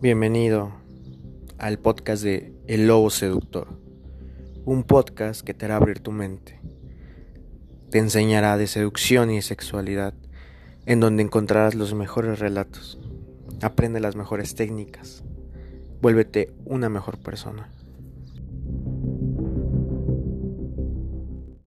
Bienvenido al podcast de El Lobo Seductor, un podcast que te hará abrir tu mente. Te enseñará de seducción y sexualidad, en donde encontrarás los mejores relatos. Aprende las mejores técnicas. Vuélvete una mejor persona.